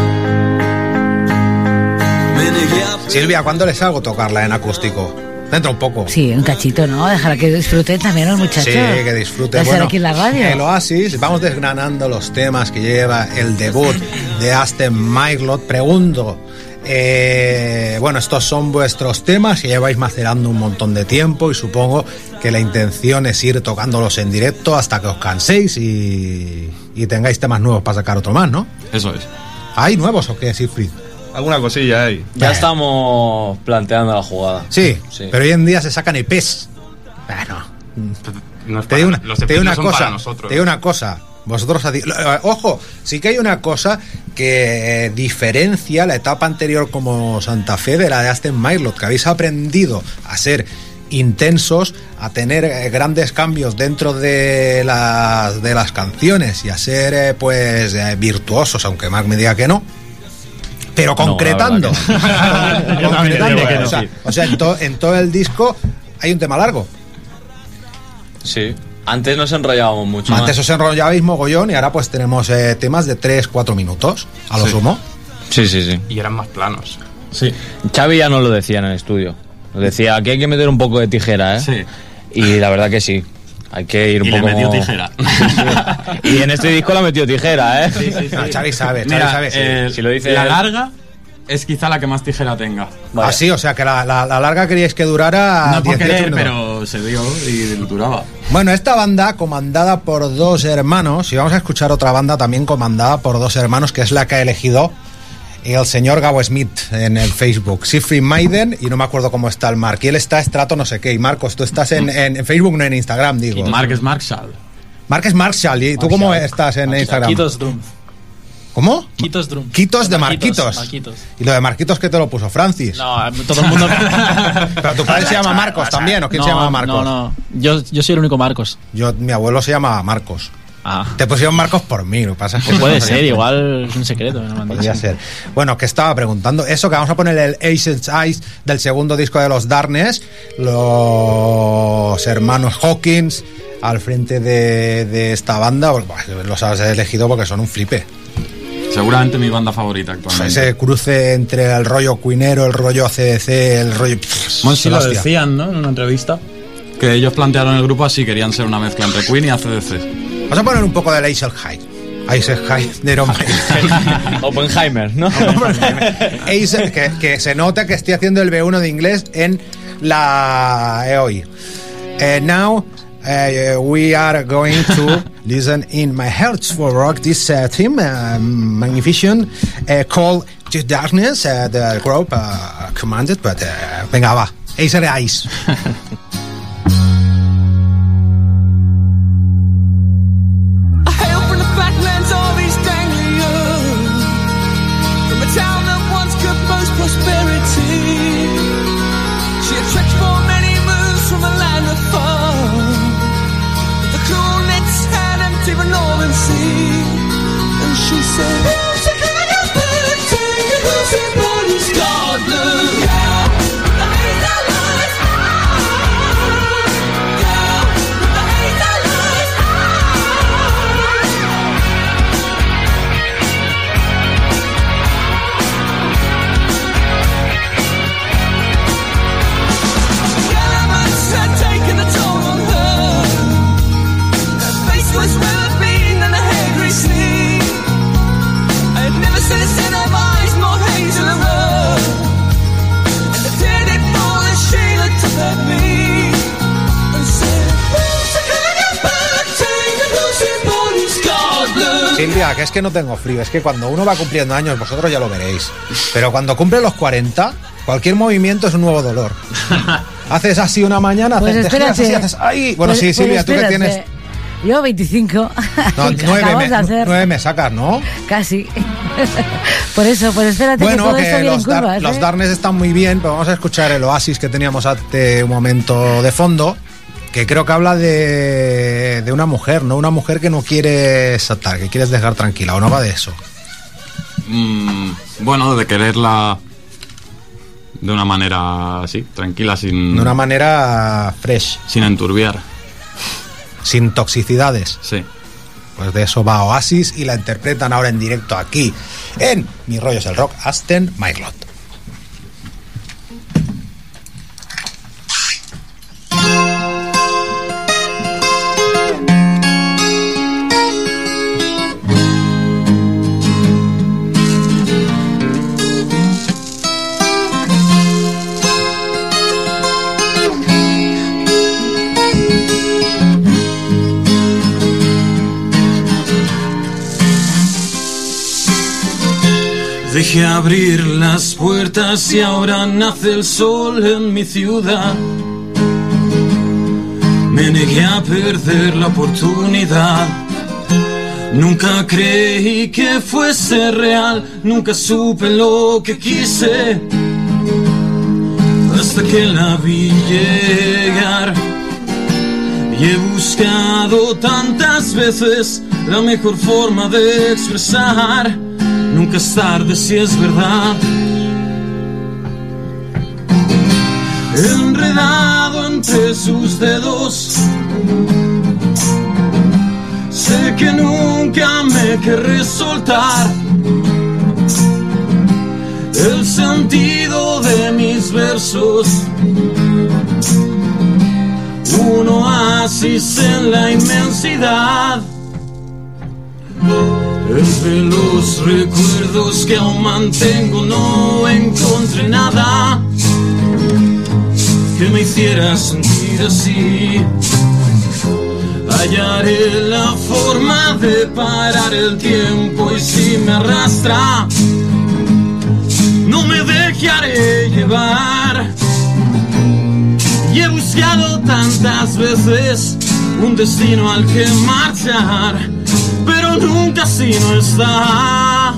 A Silvia, ¿cuándo les hago tocarla en acústico? Dentro un poco. Sí, un cachito, ¿no? Dejar que disfruten también los muchachos. Sí, que disfruten. Bueno, aquí en la radio. El Oasis, vamos desgranando los temas que lleva el debut de Aston Mylot. Pregunto, eh, bueno, estos son vuestros temas que lleváis macerando un montón de tiempo y supongo que la intención es ir tocándolos en directo hasta que os canséis y, y tengáis temas nuevos para sacar otro más, ¿no? Eso es. ¿Hay nuevos o qué, Siegfried? Alguna cosilla hay. Ya Bueno. estamos planteando la jugada. Sí, Sí. pero hoy en día se sacan EPs. Bueno, No Te digo una, los te digo una no cosa. para nosotros. Te digo una cosa. Vosotros, eh, ojo, sí que hay una cosa que eh, diferencia la etapa anterior como Santa Fe de la de Aston Mylot, que habéis aprendido a ser intensos, a tener eh, grandes cambios dentro de las, de las canciones y a ser eh, pues eh, virtuosos, aunque Mark me diga que no. Pero la concretando. no. No, o sea, en, to- en todo el disco hay un tema largo. Sí. Antes nos enrollábamos mucho Antes más. os enrollabais mogollón y ahora pues tenemos eh, temas de 3-4 minutos, a lo Sí. sumo. Sí, sí, sí. Y eran más planos. Sí. Xavi ya nos lo decía en el estudio. Decía, aquí hay que meter un poco de tijera, ¿eh? Sí. Y la verdad que sí. Hay que ir un Y le poco... metió tijera. Y en este disco la metió tijera, ¿eh? No, Xavi sabe, Xavi Mira, sabe, sí. eh, Si lo dice la él. larga es quizá la que más tijera tenga. Vaya. Ah, sí, o sea que la, la- la larga queríais que durara no por 18 querer, minutos. pero se dio y duraba. Bueno, esta banda comandada por dos hermanos, y vamos a escuchar otra banda también comandada por dos hermanos, que es la que ha elegido el señor Gabo Smith en el Facebook. Siegfried Maiden, y no me acuerdo cómo está el Mark. Y él está estrato no sé qué. Y Marcos, tú estás en, en- en Facebook, no en Instagram, digo. Mark es Marshall. Mark es Marshall, ¿y tú cómo estás en Instagram? Marquitos Drum. ¿Cómo? Quitos Drum. Quitos de Marquitos. Marquitos. ¿Y lo de Marquitos qué te lo puso? Francis. No, todo el mundo. Pero tu padre se llama Marcos también, ¿o quién se llama Marcos? No, no. Yo, yo soy el único Marcos. Yo, mi abuelo se llama Marcos. Ah. Te pusieron Marcos por mí, lo que pasa es que... Puede ser, igual es un secreto. no Podría ser. Bueno, que estaba preguntando. Eso que vamos a poner el Ancient Eyes del segundo disco de los Darkness, los hermanos Hawkins al frente de, de esta banda, pues, buah, los has elegido porque son un flipe. Seguramente mi banda favorita O sea, actualmente. ese cruce entre el rollo cuinero, el rollo CDC, el rollo... Bueno, la lo decían, ¿no? En una entrevista. Que ellos plantearon el grupo así, querían ser una mezcla entre Queen y ACDC. Vamos a poner un poco de High. Ace High de. Oppenheimer, ¿no? Ace, que, que se nota que estoy haciendo el B1 de inglés en la EOI. Eh, now uh, we are going to listen in my hearts for rock this uh, team uh, magnificent uh, called to darkness uh, the group uh, commanded but uh, venga va Acer que es que no tengo frío, es que cuando uno va cumpliendo años, vosotros ya lo veréis, pero cuando cumple los 40, cualquier movimiento es un nuevo dolor. Haces así una mañana, Pues haces, te giras espérate. así, haces ¡ay! Bueno, Pues- sí, pues Silvia, tú que tienes... Yo 25. No, Que nueve, me, de hacer. nueve me sacas, ¿no? Casi. Por eso, pues espérate que Bueno, todo esto que viene los, en dar- curvas. los ¿eh? Darnes están muy bien, pero vamos a escuchar el oasis que teníamos hace un momento de fondo, que creo que habla de, de una mujer, ¿no? Una mujer que no quieres saltar, que quieres dejar tranquila, o no va de eso. Mm, bueno, de quererla de una manera así, tranquila, sin, De una manera fresh, sin enturbiar. sin toxicidades. Sí. Pues de eso va Oasis y la interpretan ahora en directo aquí en Mi Rollo es el Rock, Asten Myrlot. Dejé abrir las puertas y ahora nace el sol en mi ciudad. Me negué a perder la oportunidad. Nunca creí que fuese real, nunca supe lo que quise. Hasta que la vi llegar. Y he buscado tantas veces la mejor forma de expresar. Nunca es tarde si es verdad. Enredado entre sus dedos. Sé que nunca me querré soltar. El sentido de mis versos. Un oasis en la inmensidad. Entre los recuerdos que aún mantengo no encontré nada que me hiciera sentir así. Hallaré la forma de parar el tiempo y si me arrastra, no me dejaré llevar. Y he buscado tantas veces un destino al que marchar, pero nunca si no está.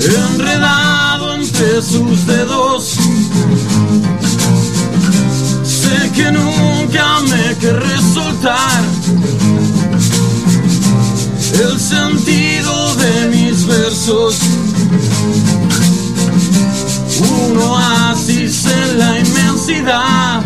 Enredado entre sus dedos, sé que nunca me querré soltar. El sentido de mis versos un oasis en la inmensidad.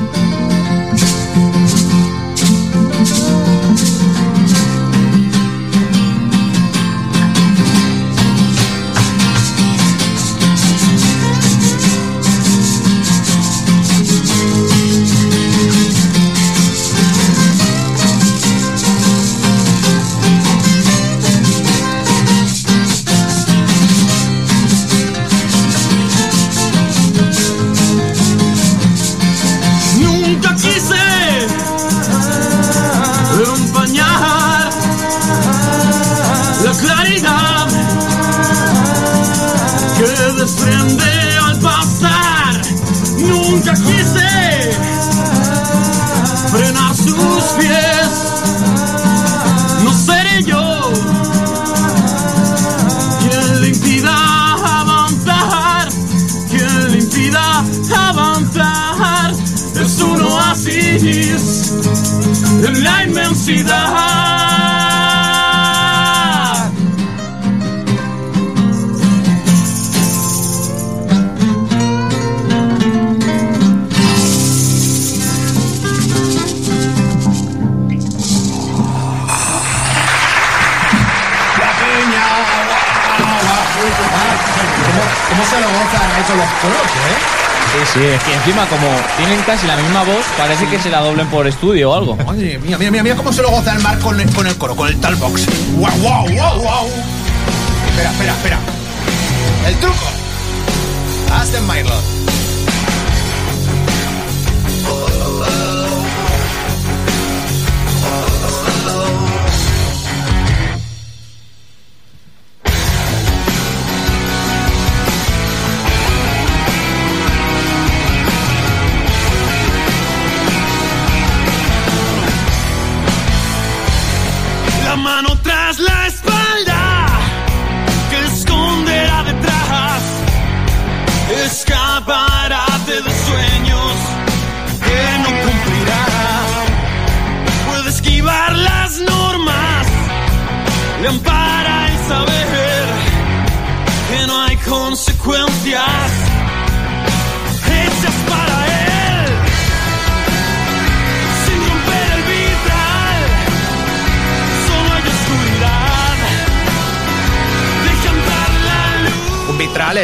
La inmensidad. ¿Cómo, Sí, es que encima como tienen casi la misma voz, parece que se la doblen por estudio o algo. Madre mía, mira, mira, mira cómo se lo goza el mar con el, con el coro, con el talbox. ¡Wow, wow, wow, wow! Espera, espera, espera. El truco. Aston Myrlot. escaparate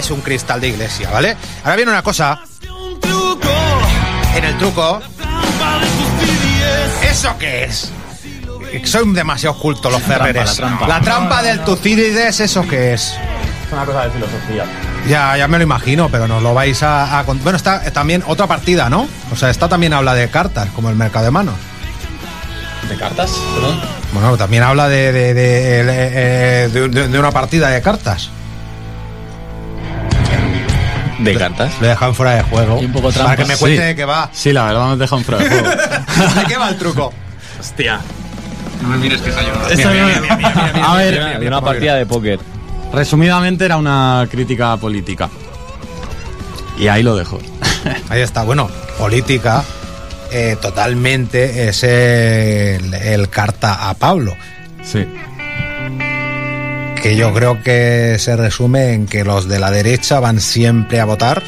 es un cristal de iglesia, ¿vale? Ahora viene una cosa. En el truco. ¿eso qué es? Son demasiado cultos los ferreres. la trampa. La trampa del Tucídides, ¿eso qué es? Es una cosa de filosofía. Ya, ya me lo imagino, pero nos lo vais a, a Bueno, está eh, también otra partida, ¿no? O sea, esta también habla de cartas, como el mercado de manos. ¿De cartas? Perdón. Bueno, también habla de, de, de- eh, de- de- de una partida de cartas. ¿De cartas? Le dejan fuera de juego. Y un poco Para que me cuente Sí. de qué va. Sí, la verdad nos deja un fuera de juego. ¿De qué va el truco? Hostia. No me mires que se ha llevado. Esto no- A ver, una partida de póker. resumidamente era una crítica política. Y ahí lo dejo. Ahí está, bueno, política eh, totalmente es el, el carta a Pablo, Sí. Que yo creo que se resume en que los de la derecha van siempre a votar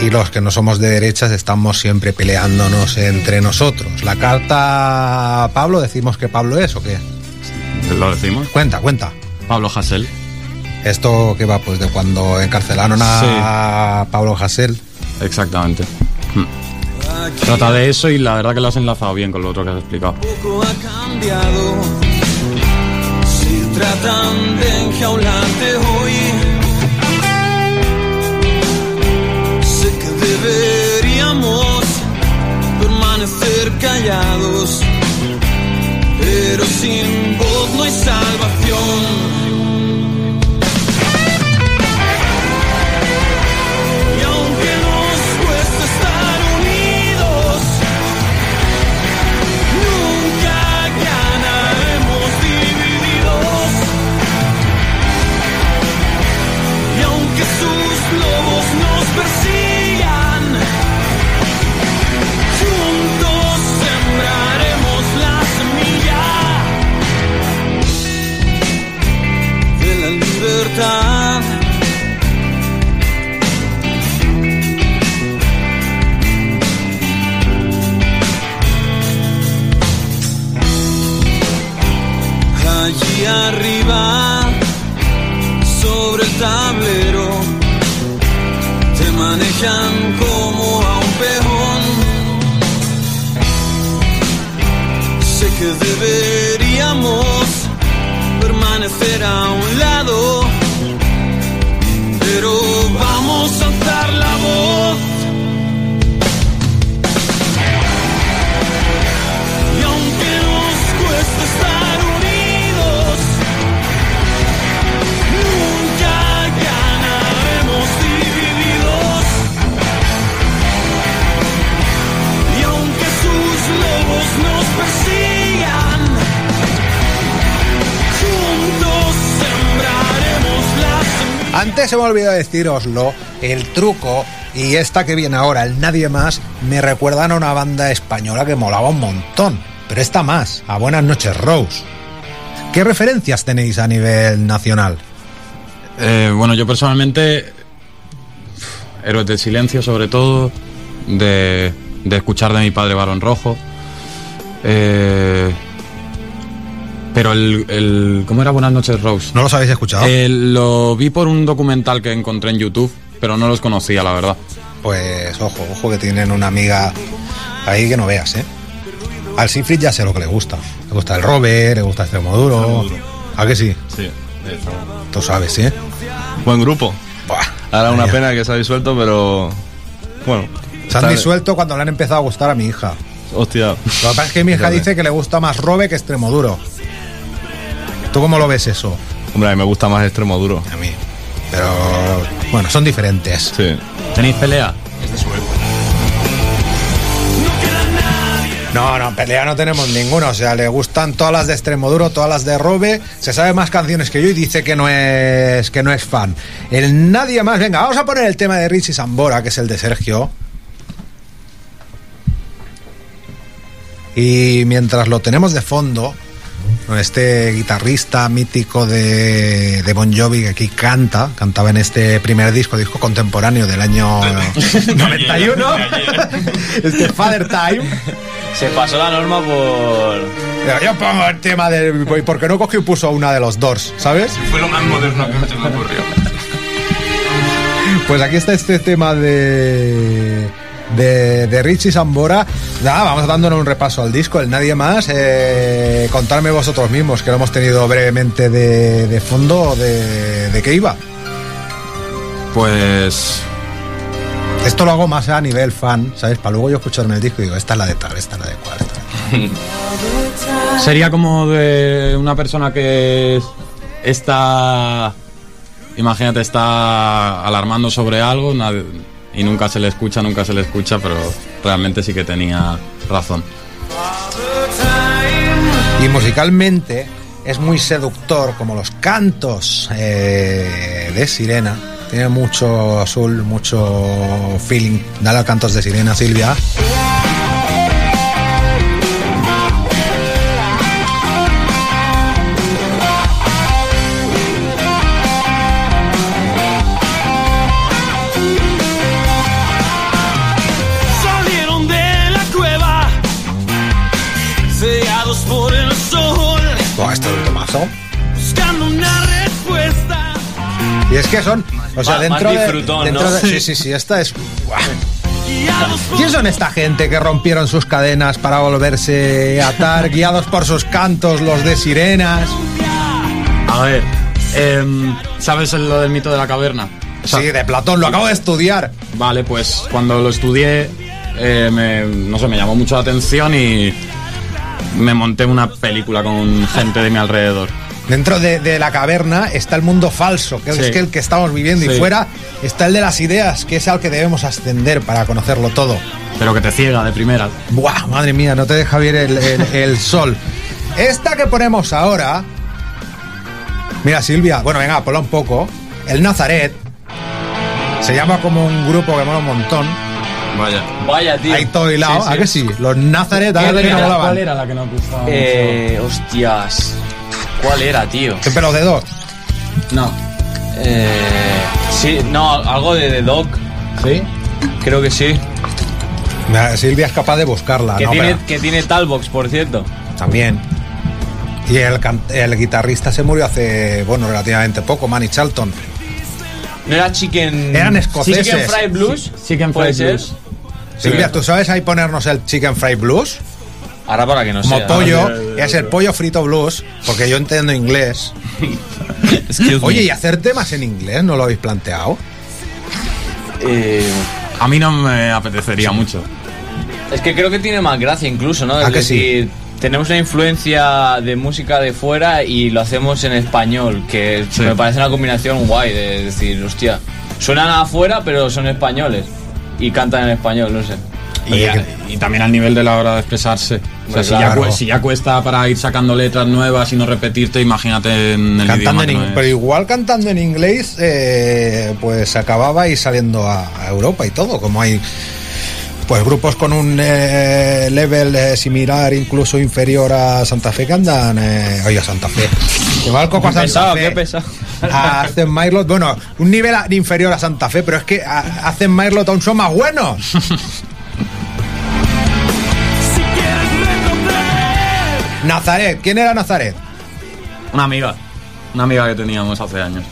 y los que no somos de derechas estamos siempre peleándonos entre nosotros. La carta a Pablo, decimos que Pablo es o qué? ¿Lo decimos? Cuenta, cuenta. Pablo Hassel. Esto que va pues de cuando encarcelaron a Pablo Hasél. Exactamente. Mm. Trata de eso y la verdad que lo has enlazado bien con lo otro que has explicado. poco ha cambiado. Tratan de enjaularte hoy, sé que deberíamos permanecer callados, pero sin voz no hay salvación. Olvidó deciroslo, el truco y esta que viene ahora, el Nadie Más, me recuerdan a una banda española que molaba un montón. Pero esta más, a Buenas noches Rose. ¿Qué referencias tenéis a nivel nacional? Eh, bueno, yo personalmente, Héroes del Silencio sobre todo, de, de escuchar de mi padre Barón Rojo. Eh, pero el, el- ¿Cómo era Buenas noches Rose? ¿No los habéis escuchado? Eh, lo vi por un documental que encontré en YouTube, pero no los conocía, la verdad. Pues ojo, ojo que tienen una amiga ahí que no veas, ¿eh? Al Sifrit ya sé lo que le gusta. Le gusta el Robert, le gusta Extremoduro. ¿A que sí? Sí. Tú sabes, ¿eh? Buen grupo. Buah, Ahora una pena que se ha disuelto, pero. Bueno. Se han disuelto cuando le han empezado a gustar a mi hija. Hostia. Lo que pasa es que mi hija dice que le gusta más Robe que Extremoduro. ¿Tú cómo lo ves eso? Hombre, a mí me gusta más extremo duro. A mí. Pero bueno, son diferentes. Sí. ¿Tenéis pelea? No, no, pelea no tenemos ninguna. O sea, le gustan todas las de Extremoduro, todas las de Robe. Se sabe más canciones que yo y dice que no es que no es fan. El nadie más. Venga, vamos a poner el tema de Richie Sambora, que es el de Sergio. Y mientras lo tenemos de fondo, este guitarrista mítico de, de Bon Jovi que aquí canta, cantaba en este primer disco, disco contemporáneo del año 91, este Father Time. Se pasó la norma por. Yo pongo el tema del. Porque no cogió y puso una de los Doors, ¿sabes? Fue lo más moderno que se me ocurrió. Pues aquí está este tema de. De, de Richie Sambora. Nada, vamos dándonos un repaso al disco, el Nadie Más. Eh, contarme vosotros mismos, que lo hemos tenido brevemente de, de fondo, de, de qué iba. Pues Esto lo hago más a nivel fan, ¿sabes? Para luego yo escucharme el disco y digo, esta es la de tal, esta es la de cual. sería como de una persona que está. Imagínate, está alarmando sobre algo nadie- y nunca se le escucha, nunca se le escucha, pero realmente sí que tenía razón. Y musicalmente es muy seductor, como los cantos eh, de Sirena. Tiene mucho azul, mucho feeling. Dale a cantos de Sirena, Silvia. Que son, o sea, dentro de, dentro de- sí, sí, sí, esta es. ¿Quién son esta gente que rompieron sus cadenas para volverse a atar, guiados por sus cantos, los de sirenas? A ver, em, ¿sabes lo del mito de la caverna? O sea, Sí, de Platón, lo acabo de estudiar. Vale, pues cuando lo estudié, eh, me, no sé, me llamó mucho la atención y me monté una película con gente de mi alrededor. Dentro de, de la caverna está el mundo falso, que Sí. es que el que estamos viviendo, y fuera está el de las ideas, que es al que debemos ascender para conocerlo todo. Pero que te ciega de primera. Buah, madre mía, no te deja ver el, el- el sol. Esta que ponemos ahora. Mira, Silvia, bueno, venga, ponla un poco. El Nazaret. Se llama como un grupo que mola un montón. Vaya. Vaya, tío. Ahí todo hilado, Sí, sí. ¿a que sí? Los Nazaret, ¿a ¿Cuál era, molaban? cuál era la que nos gustaba? Eh, hostias. ¿Cuál era, tío? ¿Qué pelos de dos? mucho? No. Eh, sí, no, algo de The Dog. ¿Sí? Creo que sí. Silvia es capaz de buscarla, que, ¿no? tiene, Pero- que tiene Talbox, por cierto. También. Y el, can- el guitarrista se murió hace, bueno, relativamente poco, Manny Charlton. ¿No era Chicken... Eran escoceses. Chicken Fried Blues? Chicken ¿Puede Fried ser? Blues. Silvia, ¿tú sabes ahí ponernos el Chicken Fried Blues? Ahora para que no Como sea. pollo, ya, es el pollo frito blues, porque yo entiendo inglés. Oye, ¿y hacer temas en inglés no lo habéis planteado? Eh, A mí no me apetecería mucho. es que creo que tiene más gracia incluso, ¿no? ¿A Es que sí? decir, tenemos una influencia de música de fuera y lo hacemos en español, que Sí. me parece una combinación guay de decir, hostia, suenan afuera pero son españoles y cantan en español, no sé. Y, Oye, a- y también al nivel de la hora de expresarse. O sea, si, ya, si ya cuesta para ir sacando letras nuevas y no repetirte, imagínate en el Cantando idioma en que no in- es. pero igual cantando en inglés, eh, pues acababa y saliendo a, a Europa y todo, como hay pues grupos con un eh, level eh, similar, incluso inferior a Santa Fe que andan, eh, oye, a Santa Fe. Coco a Qué Santa pesado, Fe. qué pesado. Hacen Myrlot, bueno, un nivel a- inferior a Santa Fe, pero es que a- hacen Myrlot aún son más buenos. Nazaret, ¿quién era Nazaret? Una amiga. Una amiga que teníamos hace años.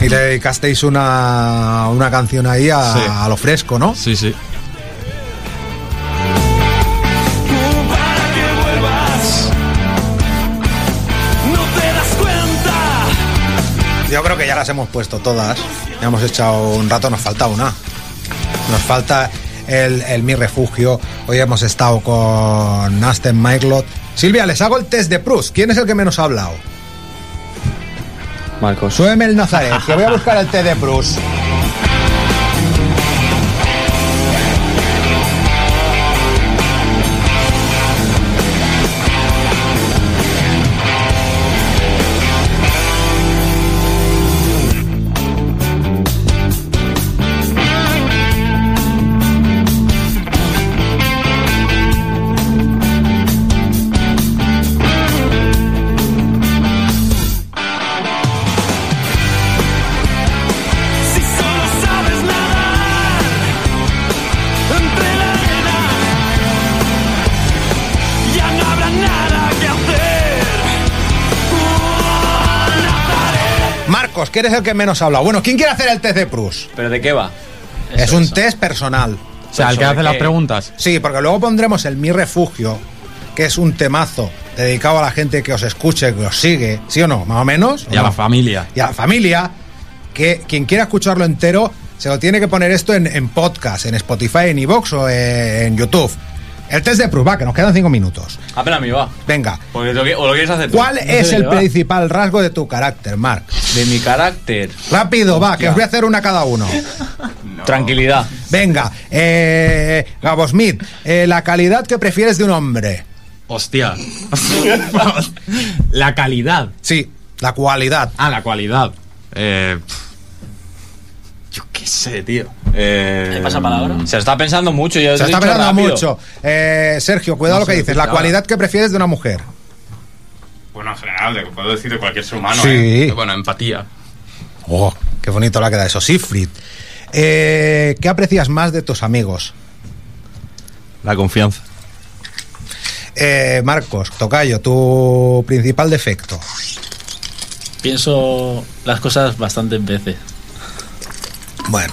Y le dedicasteis una, una canción ahí a, Sí. a lo fresco, ¿no? Sí, sí. Yo creo que ya las hemos puesto todas. Ya hemos echado un rato, nos falta una. Nos falta el, el Mi Refugio. Hoy hemos estado con Aston Myrlot. Silvia, les hago el test de Proust. ¿Quién es el que menos ha hablado? Marcos. Súbeme el Nazaret, que voy a buscar el test de Proust. Que eres el que menos ha hablado. Bueno, ¿quién quiere hacer el test de Prus? ¿Pero de qué va? es un test personal. O sea, el que ¿Sobre hace las preguntas. Sí, porque luego pondremos el Mi Refugio, que es un temazo dedicado a la gente que os escuche, que os sigue, ¿sí o no? Más o menos. ¿o Y a no? la familia. y a la familia, que quien quiera escucharlo entero se lo tiene que poner esto en, en podcast, en Spotify, en iVoox o en YouTube. El test de Prus, va, que nos quedan cinco minutos. Apenas me va. Venga, Porque lo, que- o lo quieres hacer tú. ¿cuál es el principal rasgo de tu carácter, Marc? De mi carácter. Rápido, va, que os voy a hacer una cada uno. Tranquilidad. Venga, eh, Gabo Smith, eh, la calidad que prefieres de un hombre. Hostia. la calidad. Sí, la cualidad. Ah, la cualidad. Eh, qué sé, tío. Eh, ¿Qué pasa palabra? Se está pensando mucho. Yo Se está pensando rápido. mucho. Eh, Sergio, cuidado No lo que dices. La ahora. cualidad que prefieres de una mujer. Bueno, en general, de- puedo decir de cualquier ser humano. Sí. ¿eh? Bueno, empatía. Oh, qué bonito le queda eso. Siegfried. Eh, ¿Qué aprecias más de tus amigos? La confianza. Eh, Marcos, Tocayo, tu principal defecto. Pienso las cosas bastantes veces. Bueno,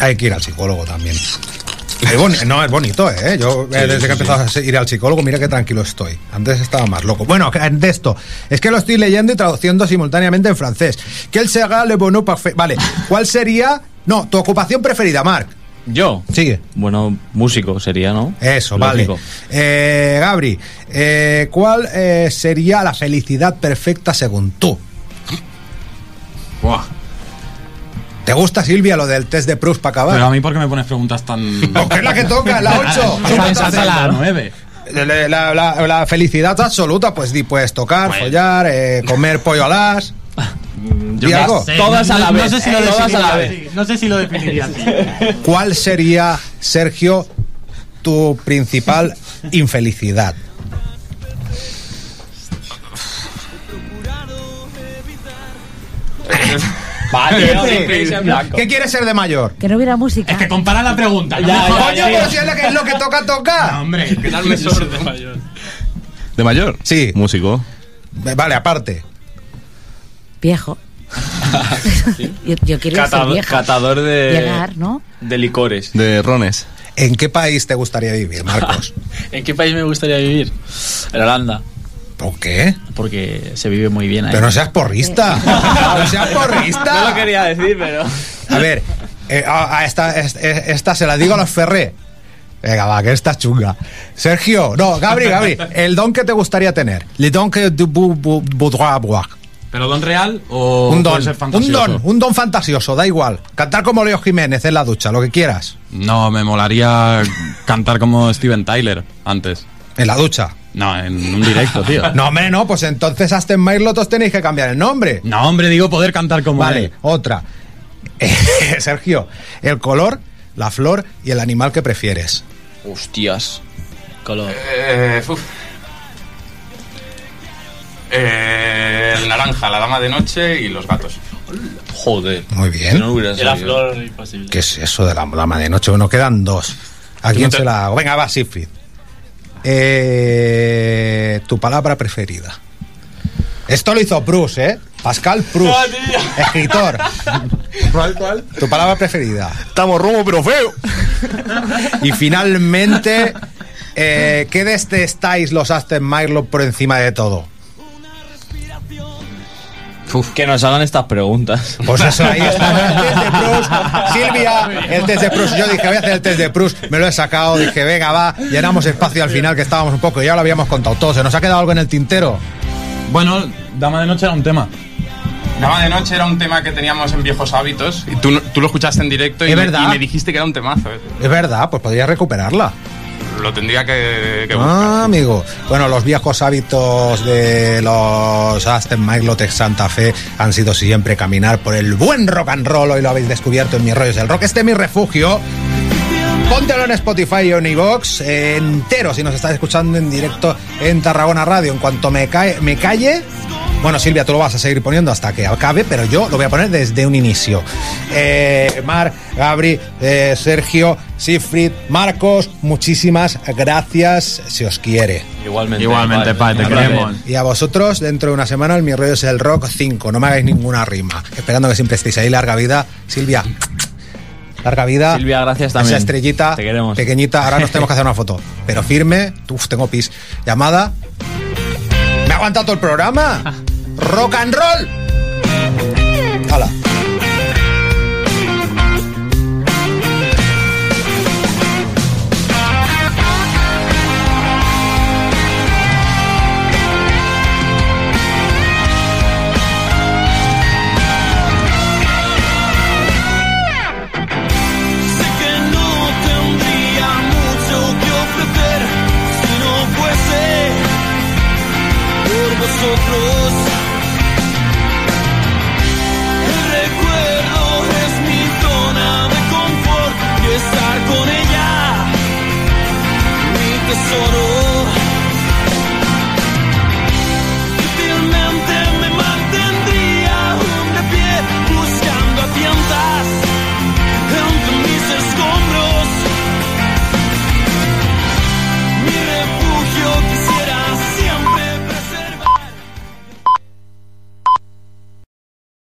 hay que ir al psicólogo también. Es boni- no, es bonito, ¿eh? Yo, eh, desde que he empezado a ir al psicólogo, mira qué tranquilo estoy. Antes estaba más loco. Bueno, que- de esto, es que lo estoy leyendo y traduciendo simultáneamente en francés. Quel sera le bonheur parfait? Vale, ¿cuál sería... No, tu ocupación preferida, Marc. Yo. Sigue. Bueno, músico sería, ¿no? Eso, Lógico. vale. Eh, Gabri, eh, ¿cuál eh, sería la felicidad perfecta según tú? buah. ¿Te gusta, Silvia, lo del test de Proust para Pero a acabar? mí, ¿por qué me pones preguntas tan. Porque es la que toca, la 8. Esa es la 9. La, la- la- la felicidad absoluta, pues di, puedes tocar, follar, eh, comer pollo alas. Yo Di no algo. sé, Todas a la no vez, sé si lo eh, todas a la No sé si lo definiría así. ¿Cuál sería, Sergio, tu principal infelicidad? Va, tío, no queréis en blanco. ¿Qué quieres ser de mayor? Que no hubiera música. Es que compara la pregunta. no Ya, me ya. Coño, pero si es lo que, es lo que toca No, tocar. hombre, quedarme sordo. ¿De mayor? Sí. Músico. Vale, aparte. Viejo. yo, yo quiero ser Catador, vieja. catador de, Llegar, ¿no? de licores. De rones. ¿En qué país te gustaría vivir, Marcos? ¿En qué país me gustaría vivir? En Holanda. ¿Por qué? Porque se vive muy bien ahí. Pero no seas porrista. No seas porrista. No lo quería decir, pero. A ver, eh, a, a esta, es- es- esta se la digo a los Ferré. Venga, va, que esta chunga. Sergio, no, Gabri, Gabri, el don que te gustaría tener. Le don que tu voudrais avoir. ¿Pero don real o Un puede don, un don, un don fantasioso, da igual. Cantar como Leo Jiménez en la ducha, lo que quieras. No, me molaría cantar como Steven Tyler antes. En la ducha. No, en un directo, tío. No, hombre, no, pues entonces Aston Martin os tenéis que cambiar el nombre. No, hombre, digo poder cantar como Vale, él. otra. Sergio, el color, la flor y el animal que prefieres. Hostias. Color. Eh, uf. Eh, el naranja, la dama de noche y los gatos. Joder. Muy bien. No la flor imposible. ¿Qué es eso de la dama de noche? Bueno, quedan dos. ¿A quién no te- se la hago? Venga, va, Siegfried. Eh, tu palabra preferida. Esto lo hizo Bruce, ¿eh? Pascal Proust, escritor. ¿Cuál, cuál? Tu palabra preferida. Estamos romo pero feo. Y finalmente, eh, ¿qué detestáis los Aston Martin por encima de todo? Que nos hagan estas preguntas. Pues eso, ahí está. El test de Proust. Silvia, el test de Proust. Yo dije, voy a hacer el test de Proust. Me lo he sacado. Dije, venga, va. Llenamos espacio al final, que estábamos un poco. Ya lo habíamos contado todo. ¿Se nos ha quedado algo en el tintero? Bueno, Dama de Noche era un tema. Dama de noche era un tema que teníamos en viejos hábitos y tú, tú lo escuchaste en directo y, Es me, verdad. y me dijiste que era un temazo. eh. Es verdad, pues podrías recuperarla. Lo tendría que, que buscar. Ah, amigo. Bueno, los viejos hábitos de los Aston Martin Santa Fe han sido siempre caminar por el buen rock and roll. Hoy lo habéis descubierto en mis rollos del rock. Este es mi refugio. Póntelo en Spotify o en iVoox eh, entero si nos estás escuchando en directo en Tarragona Radio. En cuanto me, cae, me calle, Bueno, Silvia, tú lo vas a seguir poniendo hasta que acabe, pero yo lo voy a poner desde un inicio. Eh, Mar, Gabri, eh, Sergio, Sifrid, Marcos, muchísimas gracias, si os quiere. Igualmente. Igualmente, pa, te queremos. Y a vosotros, dentro de una semana, el Mi Rollo es el Rock 5. No me hagáis ninguna rima. Esperando que siempre estéis ahí. Larga vida. Silvia. Larga vida. Silvia, gracias también. Esa estrellita Te queremos. pequeñita. Ahora nos tenemos que hacer una foto. Pero firme. Uf, tengo pis. Llamada. ¿Me ha aguantado todo el programa? ¡Rock and roll! Hala.